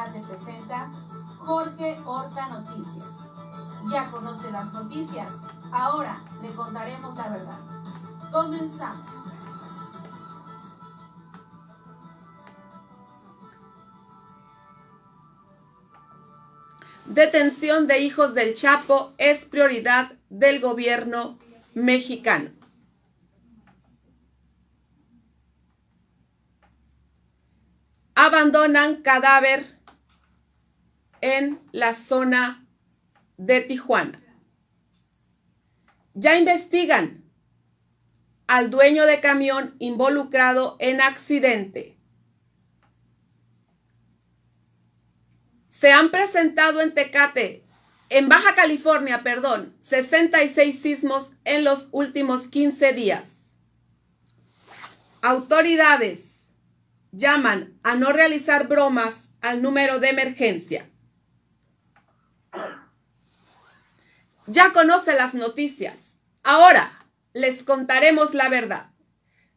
Tecate presenta Jorge Horta Noticias. Ya conoce las noticias, ahora le contaremos la verdad. Comenzamos. Detención de hijos del Chapo es prioridad del gobierno mexicano. Abandonan cadáver en la zona de Tijuana. Ya investigan al dueño de camión involucrado en accidente. Se han presentado en Tecate, en Baja California, perdón, 66 sismos en los últimos 15 días. Autoridades llaman a no realizar bromas al número de emergencia. Ya conoce las noticias. Ahora les contaremos la verdad.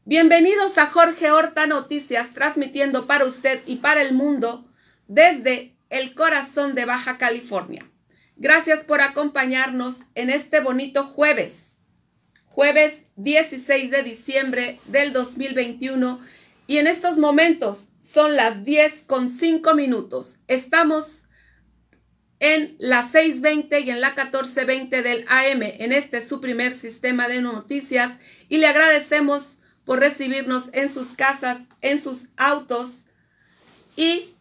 Bienvenidos a Jorge Horta Noticias, transmitiendo para usted y para el mundo desde el corazón de Baja California. Gracias por acompañarnos en este bonito jueves, jueves 16 de diciembre del 2021 y en estos momentos son las 10 con 5 minutos. Estamos en la 620 y en la 1420 del AM. En este su primer sistema de noticias y le agradecemos por recibirnos en sus casas, en sus autos y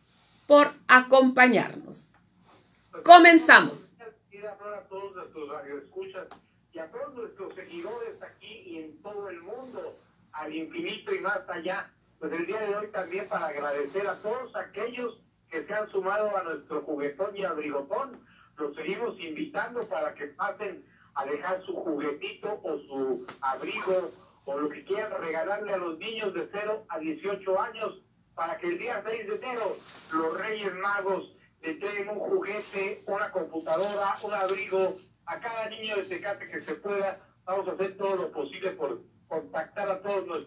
por acompañarnos. Comenzamos. a todos nuestros radioescuchas y a todos nuestros seguidores aquí y en todo el mundo, al infinito y más allá. Pues el día de hoy también para agradecer a todos aquellos que se han sumado a nuestro juguetón y abrigotón. Los seguimos invitando para que pasen a dejar su juguetito o su abrigo o lo que quieran regalarle a los niños de 0 a 18 años para que el día 6 de enero los Reyes Magos le entreguen un juguete, una computadora, un abrigo a cada niño de Tecate que se pueda. Vamos a hacer todo lo posible por contactar a todos los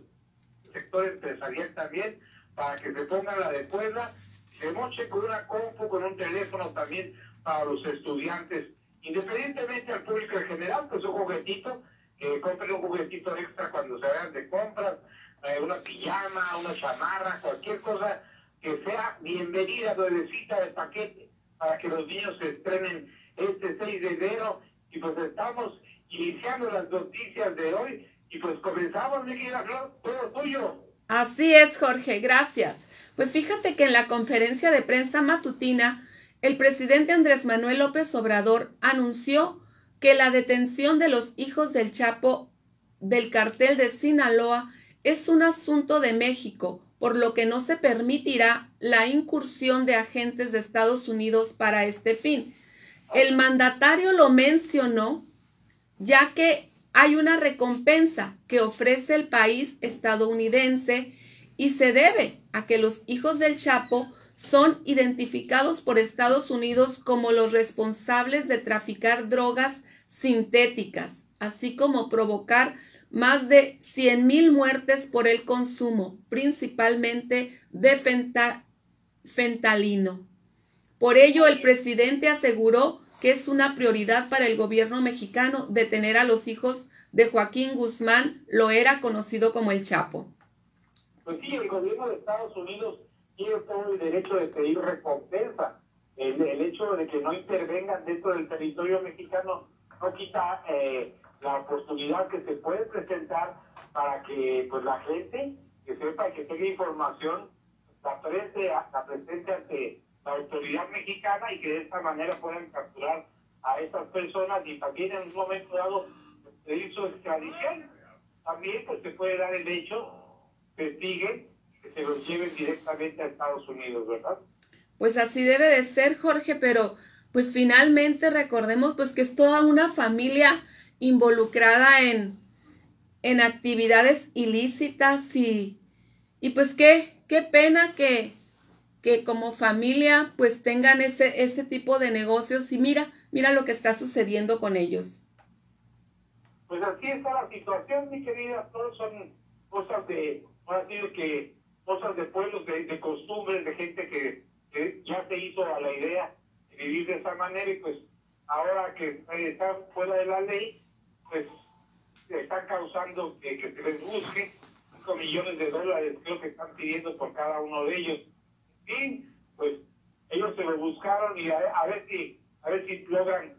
sectores empresarial también para que se pongan la de Puebla se moche con una compu, con un teléfono también para los estudiantes. Independientemente al público en general, pues un juguetito, que compren un juguetito extra cuando se vayan de compras, eh, una pijama, una chamarra, cualquier cosa que sea bienvenida, nuevecita de paquete, para que los niños se estrenen este 6 de enero. Y pues estamos iniciando las noticias de hoy y pues comenzamos, mi querida Flor, todo tuyo. Así es, Jorge, gracias. Pues fíjate que en la conferencia de prensa matutina, el presidente Andrés Manuel López Obrador anunció que la detención de los hijos del Chapo del cartel de Sinaloa es un asunto de México, por lo que no se permitirá la incursión de agentes de Estados Unidos para este fin. El mandatario lo mencionó ya que hay una recompensa que ofrece el país estadounidense y se debe a que los hijos del Chapo son identificados por Estados Unidos como los responsables de traficar drogas sintéticas, así como provocar más de 100 mil muertes por el consumo, principalmente de fentalino. Por ello, el presidente aseguró que es una prioridad para el gobierno mexicano detener a los hijos de Joaquín Guzmán, lo era conocido como el Chapo pues sí, el gobierno de Estados Unidos tiene todo el derecho de pedir recompensa. El, hecho de que no intervengan dentro del territorio mexicano no quita eh, la oportunidad que se puede presentar para que pues la gente que sepa y que tenga información la, presente, la presente ante la autoridad mexicana y que de esta manera puedan capturar a estas personas y también en un momento dado pedir su extradición. También pues se puede dar el hecho que se los lleven directamente a Estados Unidos, ¿verdad? Pues así debe de ser, Jorge, pero pues finalmente recordemos pues que es toda una familia involucrada en, en actividades ilícitas y, y pues qué, qué pena que, que como familia pues tengan ese, ese tipo de negocios y mira, mira lo que está sucediendo con ellos. Pues así está la situación, mi querida, todos son cosas de sí que cosas de pueblos, de, costumbres, de gente que, ya se hizo a la idea de vivir de esa manera y pues ahora que están fuera de la ley, pues están causando que, que se les busque 5 millones de dólares, creo que están pidiendo por cada uno de ellos. Y pues ellos se lo buscaron y a, ver si a ver si logran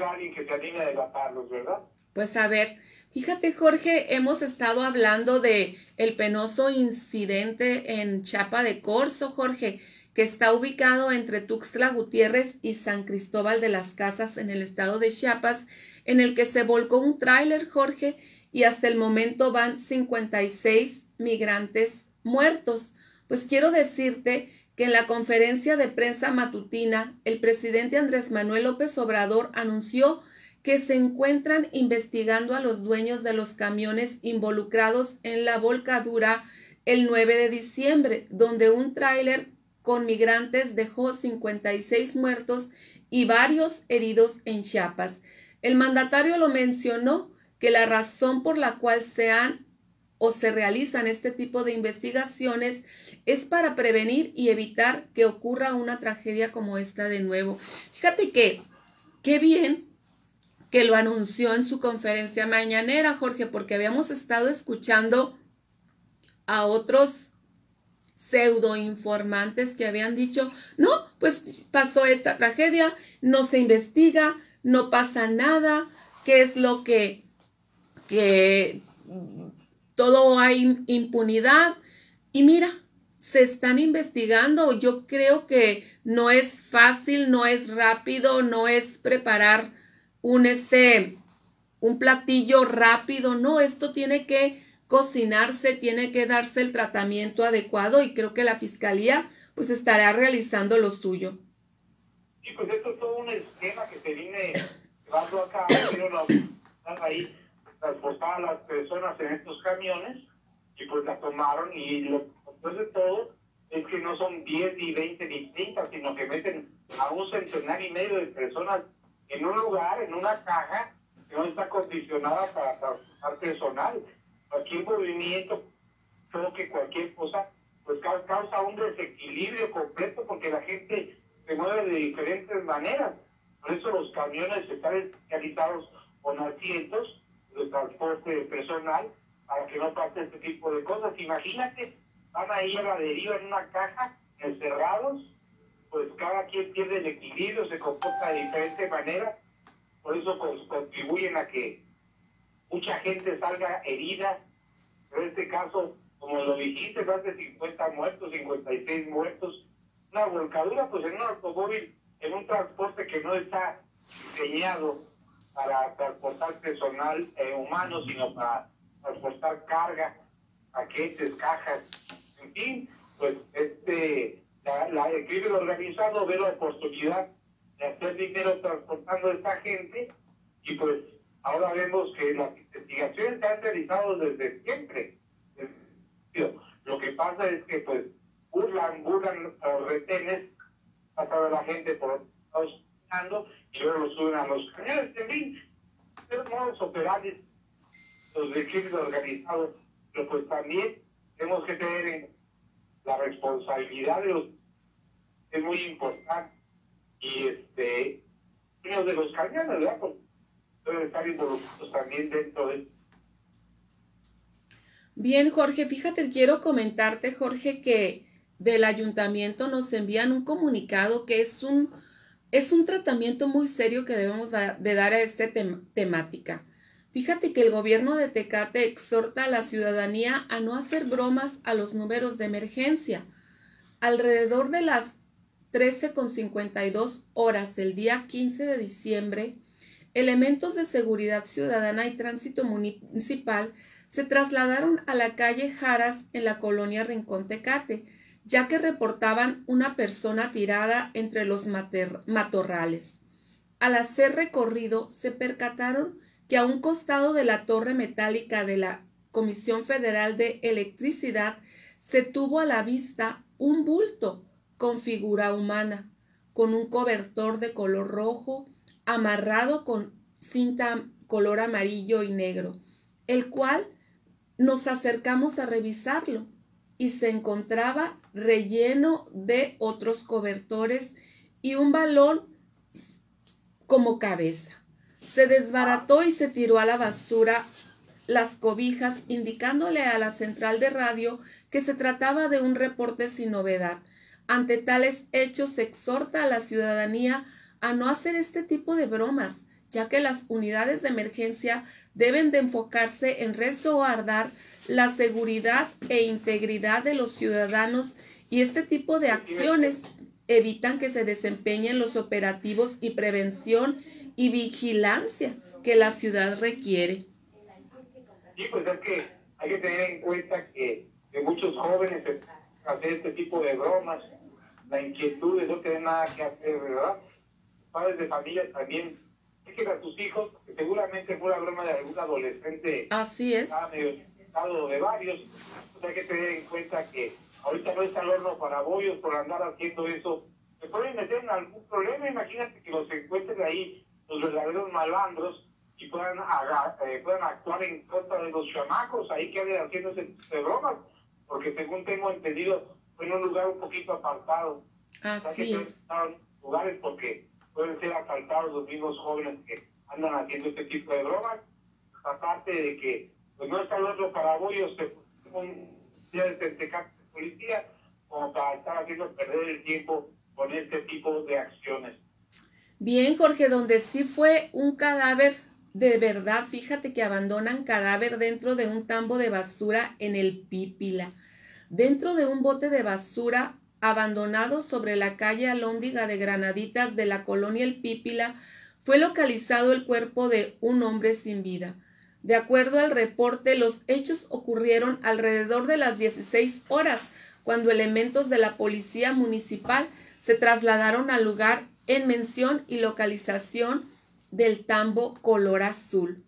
a alguien que se anime a delatarlos, ¿verdad? Pues a ver, fíjate Jorge, hemos estado hablando de el penoso incidente en Chapa de Corzo, Jorge, que está ubicado entre Tuxtla Gutiérrez y San Cristóbal de las Casas en el estado de Chiapas, en el que se volcó un tráiler, Jorge, y hasta el momento van 56 migrantes muertos. Pues quiero decirte que en la conferencia de prensa matutina, el presidente Andrés Manuel López Obrador anunció que se encuentran investigando a los dueños de los camiones involucrados en la volcadura el 9 de diciembre, donde un tráiler con migrantes dejó 56 muertos y varios heridos en Chiapas. El mandatario lo mencionó que la razón por la cual se han o se realizan este tipo de investigaciones es para prevenir y evitar que ocurra una tragedia como esta de nuevo. Fíjate que, qué bien que lo anunció en su conferencia mañanera, Jorge, porque habíamos estado escuchando a otros pseudo informantes que habían dicho, no, pues pasó esta tragedia, no se investiga, no pasa nada, qué es lo que, que todo hay impunidad. Y mira, se están investigando. Yo creo que no es fácil, no es rápido, no es preparar un este un platillo rápido, no, esto tiene que cocinarse, tiene que darse el tratamiento adecuado y creo que la fiscalía pues estará realizando lo suyo. Sí, pues esto es todo un esquema que se viene llevando acá, pero ahí transportar a las personas en estos camiones y pues la tomaron y lo después de todo es que no son 10 ni 20 ni 30, sino que meten a un centenar y medio de personas en un lugar, en una caja que no está condicionada para transportar personal. Cualquier movimiento, creo que cualquier cosa, pues causa un desequilibrio completo porque la gente se mueve de diferentes maneras. Por eso los camiones están especializados con asientos de transporte personal para que no pase este tipo de cosas. Imagínate, van ahí a la deriva en una caja, encerrados, pues cada quien pierde el equilibrio, se comporta de diferente manera, por eso contribuyen a que mucha gente salga herida. En este caso, como lo dijiste, más de 50 muertos, 56 muertos. Una volcadura, pues en un automóvil, en un transporte que no está diseñado para transportar personal eh, humano, sino para transportar carga, paquetes, cajas, en fin, pues este, la, el crimen organizado ve la oportunidad de hacer dinero transportando a esta gente y pues ahora vemos que las investigaciones se han realizado desde siempre. Lo que pasa es que pues burlan, burlan los retenes, pasando a la gente por los y luego lo suben a los cañones. En fin, los modos operales, los de crimen organizado, pero pues también tenemos que tener en la responsabilidad de los es muy importante y este uno de los cañones, ¿verdad? Pues, deben involucrados también dentro de Bien, Jorge, fíjate, quiero comentarte, Jorge, que del ayuntamiento nos envían un comunicado que es un es un tratamiento muy serio que debemos de dar a esta temática. Fíjate que el gobierno de Tecate exhorta a la ciudadanía a no hacer bromas a los números de emergencia. Alrededor de las 13.52 horas del día 15 de diciembre, elementos de seguridad ciudadana y tránsito municipal se trasladaron a la calle Jaras en la colonia Rincón Tecate, ya que reportaban una persona tirada entre los matorrales. Al hacer recorrido, se percataron que a un costado de la torre metálica de la Comisión Federal de Electricidad se tuvo a la vista un bulto con figura humana, con un cobertor de color rojo, amarrado con cinta color amarillo y negro, el cual nos acercamos a revisarlo y se encontraba relleno de otros cobertores y un balón como cabeza. Se desbarató y se tiró a la basura las cobijas, indicándole a la central de radio que se trataba de un reporte sin novedad. Ante tales hechos se exhorta a la ciudadanía a no hacer este tipo de bromas, ya que las unidades de emergencia deben de enfocarse en resguardar la seguridad e integridad de los ciudadanos y este tipo de acciones evitan que se desempeñen los operativos y prevención y vigilancia que la ciudad requiere. Sí, pues es que hay que tener en cuenta que, muchos jóvenes hacen este tipo de bromas, la inquietud de no tener nada que hacer, ¿verdad? Padres de familia también que a tus hijos, que seguramente fue la broma de algún adolescente. Así es. Medio de varios. Pues hay que tener en cuenta que ahorita no está el horno para bollos por andar haciendo eso. Se pueden meter en algún problema. Imagínate que los encuentren ahí los verdaderos malandros y puedan, eh, puedan actuar en contra de los chamacos ahí que anden haciendo ese de bromas, porque según tengo entendido, en un lugar un poquito apartado. Así es. lugares porque pueden ser asaltados los mismos jóvenes que andan haciendo este tipo de bromas, aparte de que pues no está el otro parabollo, se un día de policía como para estar haciendo perder el tiempo con este tipo de acciones. Bien, Jorge, donde sí fue un cadáver de verdad, fíjate que abandonan cadáver dentro de un tambo de basura en el Pípila. Dentro de un bote de basura abandonado sobre la calle Alóndiga de Granaditas de la colonia El Pípila, fue localizado el cuerpo de un hombre sin vida. De acuerdo al reporte, los hechos ocurrieron alrededor de las 16 horas, cuando elementos de la policía municipal se trasladaron al lugar en mención y localización del tambo color azul.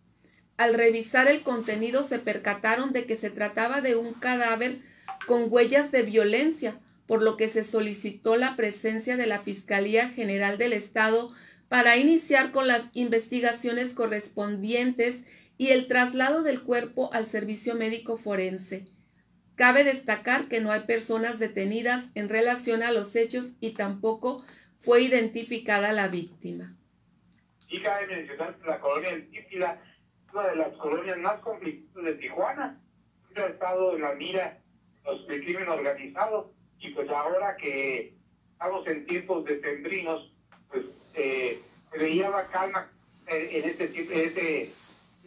Al revisar el contenido se percataron de que se trataba de un cadáver con huellas de violencia, por lo que se solicitó la presencia de la Fiscalía General del Estado para iniciar con las investigaciones correspondientes y el traslado del cuerpo al servicio médico forense. Cabe destacar que no hay personas detenidas en relación a los hechos y tampoco fue identificada la víctima. Y cabe mencionar que la colonia del Típila una de las colonias más conflictivas de Tijuana. Ha estado en la mira los, del crimen organizado y pues ahora que estamos en tiempos decembrinos, pues eh, veía la calma en, este, tipo, este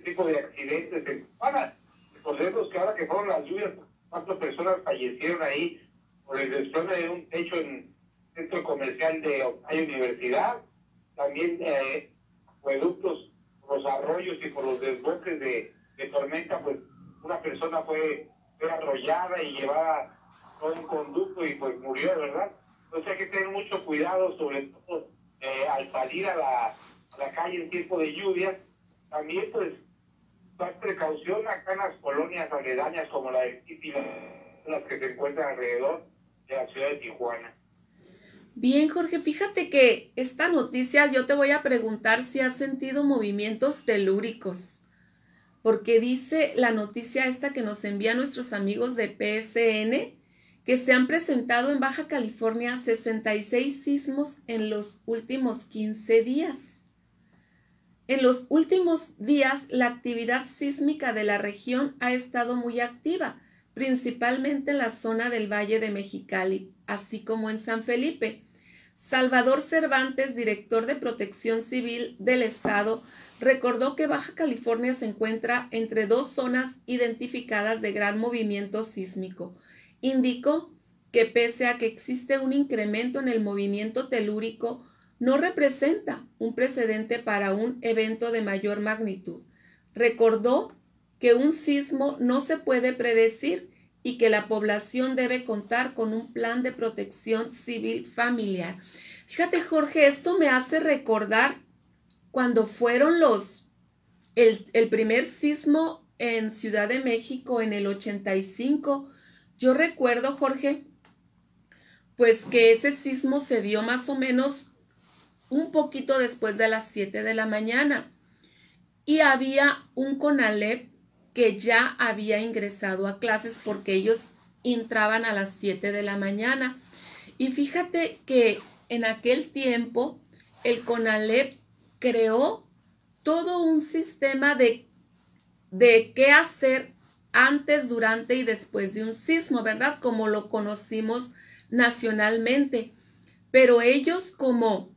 tipo de accidentes en Tijuana. Recordemos que ahora que fueron las lluvias, cuatro personas fallecieron ahí por el desplome de un techo en centro comercial de Ohio Universidad. También eh, por los arroyos y por los desboques de, tormenta, pues una persona fue, arrollada y llevada con un conducto y pues murió, ¿verdad? Entonces hay que tener mucho cuidado, sobre todo eh, al salir a la, calle en tiempo de lluvia. También pues más precaución acá en las colonias aledañas como la de Típila, las que se encuentran alrededor de la ciudad de Tijuana. Bien, Jorge, fíjate que esta noticia yo te voy a preguntar si has sentido movimientos telúricos, porque dice la noticia esta que nos envía nuestros amigos de PSN que se han presentado en Baja California 66 sismos en los últimos 15 días. En los últimos días, la actividad sísmica de la región ha estado muy activa, principalmente en la zona del Valle de Mexicali, así como en San Felipe. Salvador Cervantes, director de Protección Civil del Estado, recordó que Baja California se encuentra entre dos zonas identificadas de gran movimiento sísmico. Indicó que pese a que existe un incremento en el movimiento telúrico, no representa un precedente para un evento de mayor magnitud. Recordó que un sismo no se puede predecir y que la población debe contar con un plan de protección civil familiar. Fíjate, Jorge, esto me hace recordar cuando fueron los, el, primer sismo en Ciudad de México en el 85. Yo recuerdo, Jorge, pues que ese sismo se dio más o menos un poquito después de las 7 de la mañana y había un CONALEP que ya había ingresado a clases porque ellos entraban a las 7 de la mañana. Y fíjate que en aquel tiempo el CONALEP creó todo un sistema de, de qué hacer antes, durante y después de un sismo, ¿verdad? Como lo conocimos nacionalmente. Pero ellos como,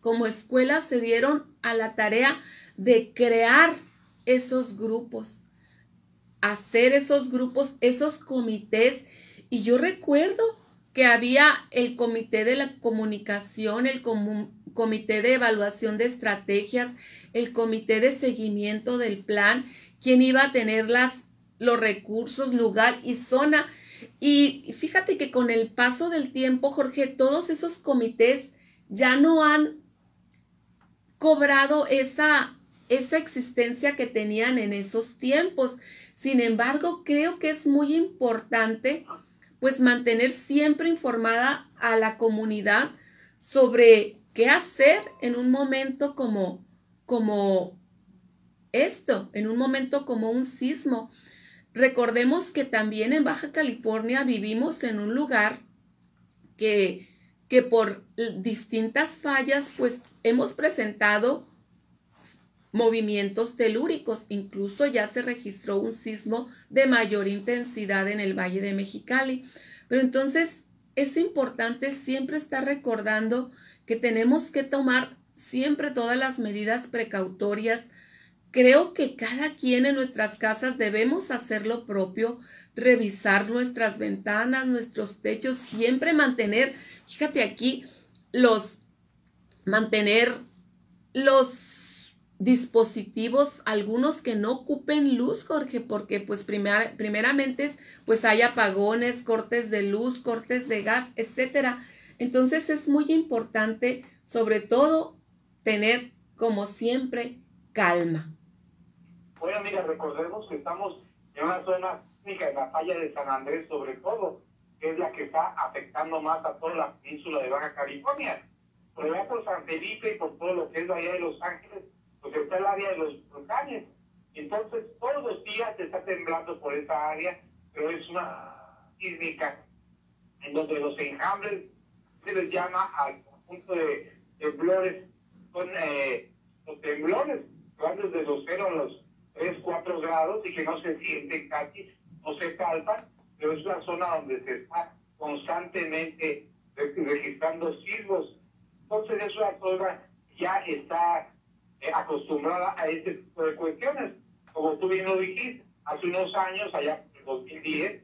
como escuela se dieron a la tarea de crear esos grupos, hacer esos grupos, esos comités. Y yo recuerdo que había el comité de la comunicación, el comité de evaluación de estrategias, el comité de seguimiento del plan, quien iba a tener las, los recursos, lugar y zona. Y fíjate que con el paso del tiempo, Jorge, todos esos comités ya no han cobrado esa esa existencia que tenían en esos tiempos. Sin embargo, creo que es muy importante pues mantener siempre informada a la comunidad sobre qué hacer en un momento como como esto, en un momento como un sismo. Recordemos que también en Baja California vivimos en un lugar que, que por distintas fallas pues hemos presentado movimientos telúricos. Incluso ya se registró un sismo de mayor intensidad en el Valle de Mexicali. Pero entonces es importante siempre estar recordando que tenemos que tomar siempre todas las medidas precautorias. Creo que cada quien en nuestras casas debemos hacer lo propio, revisar nuestras ventanas, nuestros techos, siempre mantener, fíjate aquí, los, mantener los dispositivos, algunos que no ocupen luz, Jorge, porque pues primeramente pues hay apagones, cortes de luz, cortes de gas, etcétera. Entonces es muy importante, sobre todo, tener como siempre calma. Bueno, mira, recordemos que estamos en una zona única en la falla de San Andrés, sobre todo, que es la que está afectando más a toda la península de Baja California. Por allá San Felipe y por todo lo que es allá de Los Ángeles, pues está el área de los volcanes. Entonces, todos los días se está temblando por esa área, pero es una sísmica en donde los enjambres se les llama al conjunto de temblores, son eh, los temblores van desde los 0 a los 3, 4 grados y que no se sienten casi, no se palpan, pero es una zona donde se está constantemente registrando sismos. Entonces, es una zona ya está acostumbrada a este tipo de cuestiones. Como tú bien lo dijiste, hace unos años, allá en 2010,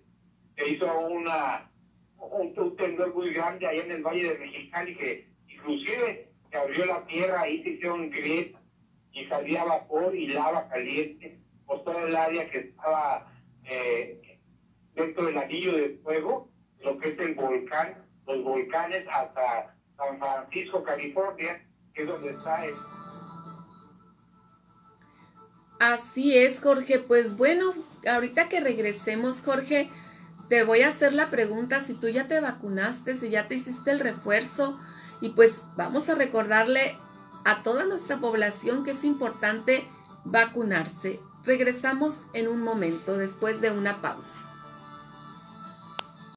se hizo una, un, temblor muy grande allá en el Valle de Mexicali que inclusive se abrió la tierra, ahí se hicieron grietas y salía vapor y lava caliente por toda el área que estaba eh, dentro del anillo de fuego, lo que es el volcán, los volcanes hasta San Francisco, California, que es donde está el... Así es, Jorge. Pues bueno, ahorita que regresemos, Jorge, te voy a hacer la pregunta si tú ya te vacunaste, si ya te hiciste el refuerzo. Y pues vamos a recordarle a toda nuestra población que es importante vacunarse. Regresamos en un momento después de una pausa.